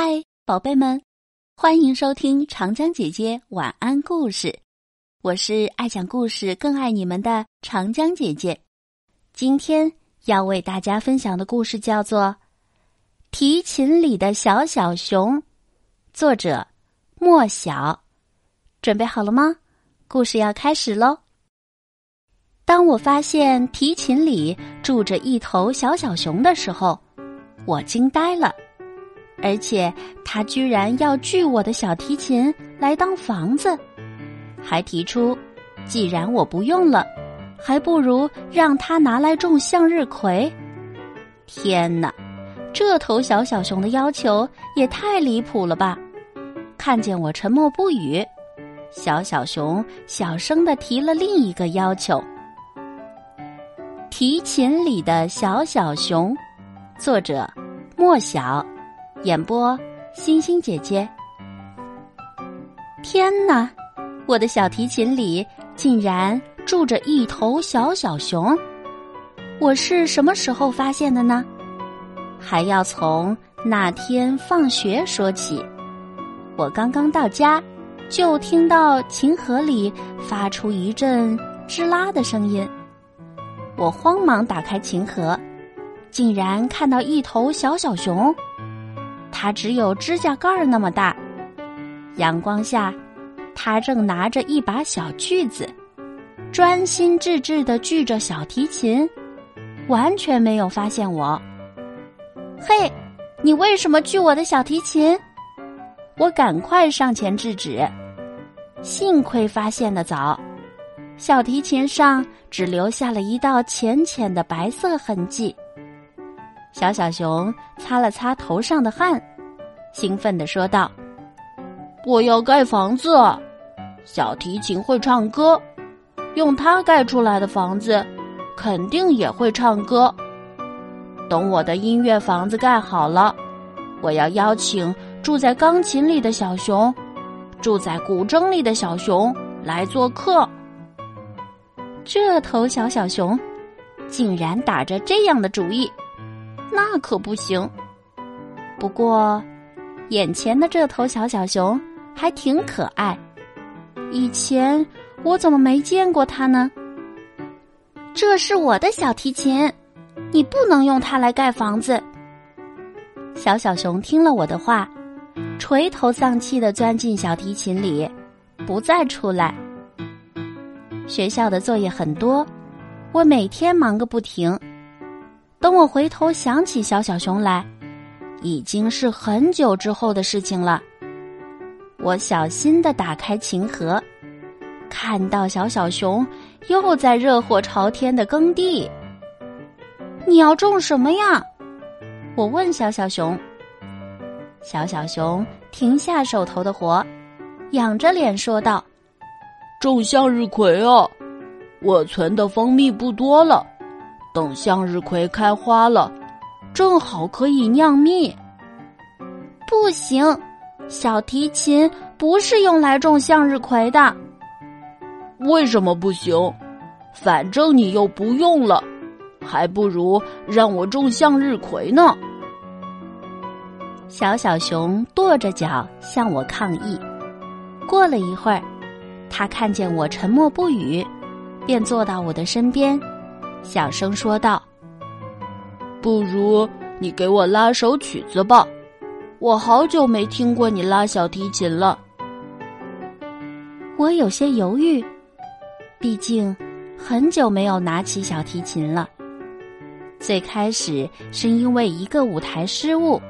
嗨，宝贝们，欢迎收听长江姐姐晚安故事。我是爱讲故事、更爱你们的长江姐姐。今天要为大家分享的故事叫做《提琴里的小小熊》，作者莫小。准备好了吗？故事要开始喽！当我发现提琴里住着一头小小熊的时候，我惊呆了。而且他居然要锯我的小提琴来当房子，还提出，既然我不用了，还不如让他拿来种向日葵。天哪，这头小小熊的要求也太离谱了吧！看见我沉默不语，小小熊小声的提了另一个要求：提琴里的小小熊，作者莫小。演播：星星姐姐。天哪，我的小提琴里竟然住着一头小小熊！我是什么时候发现的呢？还要从那天放学说起。我刚刚到家，就听到琴盒里发出一阵吱啦的声音。我慌忙打开琴盒，竟然看到一头小小熊。它只有指甲盖儿那么大，阳光下，它正拿着一把小锯子，专心致志的锯着小提琴，完全没有发现我。嘿，你为什么锯我的小提琴？我赶快上前制止，幸亏发现的早，小提琴上只留下了一道浅浅的白色痕迹。小小熊擦了擦头上的汗，兴奋地说道：“我要盖房子，小提琴会唱歌，用它盖出来的房子，肯定也会唱歌。等我的音乐房子盖好了，我要邀请住在钢琴里的小熊，住在古筝里的小熊来做客。”这头小小熊竟然打着这样的主意。那可不行。不过，眼前的这头小小熊还挺可爱。以前我怎么没见过它呢？这是我的小提琴，你不能用它来盖房子。小小熊听了我的话，垂头丧气的钻进小提琴里，不再出来。学校的作业很多，我每天忙个不停。等我回头想起小小熊来，已经是很久之后的事情了。我小心的打开琴盒，看到小小熊又在热火朝天的耕地。你要种什么呀？我问小小熊。小小熊停下手头的活，仰着脸说道：“种向日葵啊，我存的蜂蜜不多了。”等向日葵开花了，正好可以酿蜜。不行，小提琴不是用来种向日葵的。为什么不行？反正你又不用了，还不如让我种向日葵呢。小小熊跺着脚向我抗议。过了一会儿，他看见我沉默不语，便坐到我的身边。小声说道：“不如你给我拉首曲子吧，我好久没听过你拉小提琴了。”我有些犹豫，毕竟很久没有拿起小提琴了。最开始是因为一个舞台失误，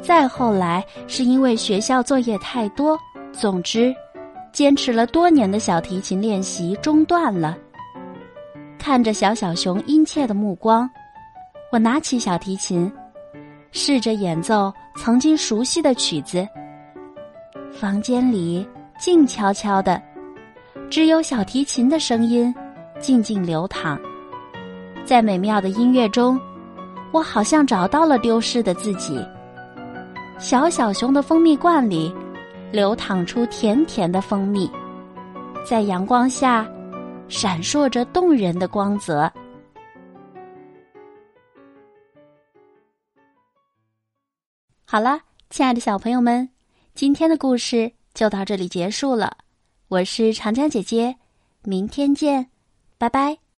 再后来是因为学校作业太多，总之，坚持了多年的小提琴练习中断了。看着小小熊殷切的目光，我拿起小提琴，试着演奏曾经熟悉的曲子。房间里静悄悄的，只有小提琴的声音静静流淌。在美妙的音乐中，我好像找到了丢失的自己。小小熊的蜂蜜罐里，流淌出甜甜的蜂蜜，在阳光下。闪烁着动人的光泽。好了，亲爱的小朋友们，今天的故事就到这里结束了。我是长江姐姐，明天见，拜拜。